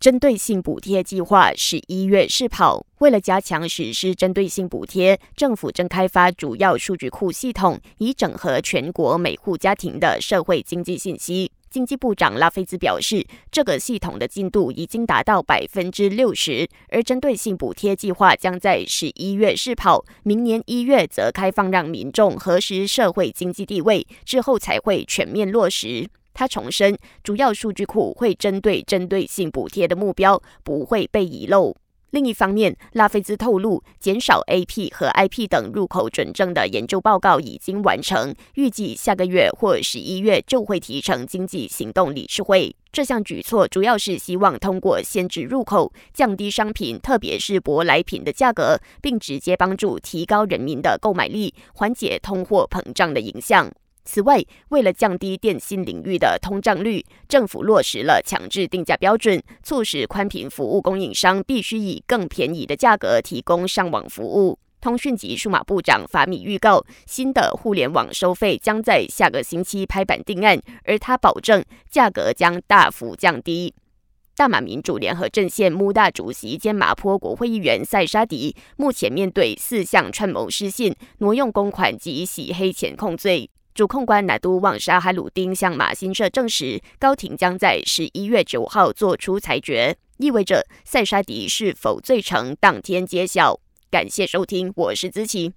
针对性补贴计划十一月试跑，为了加强实施针对性补贴，政府正开发主要数据库系统，以整合全国每户家庭的社会经济信息。经济部长拉菲兹表示，这个系统的进度已经达到百分之六十，而针对性补贴计划将在十一月试跑，明年一月则开放让民众核实社会经济地位，之后才会全面落实。他重申，主要数据库会针对针对性补贴的目标不会被遗漏。另一方面，拉菲兹透露，减少 AP 和 IP 等入口准证的研究报告已经完成，预计下个月或十一月就会提成经济行动理事会。这项举措主要是希望通过限制入口，降低商品，特别是舶来品的价格，并直接帮助提高人民的购买力，缓解通货膨胀的影响。此外，为了降低电信领域的通胀率，政府落实了强制定价标准，促使宽频服务供应商必须以更便宜的价格提供上网服务。通讯及数码部长法米预告，新的互联网收费将在下个星期拍板定案，而他保证价格将大幅降低。大马民主联合阵线穆大主席兼马坡国会议员塞沙迪，目前面对四项串谋失信、挪用公款及洗黑钱控罪。主控官乃都旺沙哈鲁丁向马新社证实，高庭将在十一月九号做出裁决，意味着塞沙迪是否罪成当天揭晓。感谢收听，我是子琪。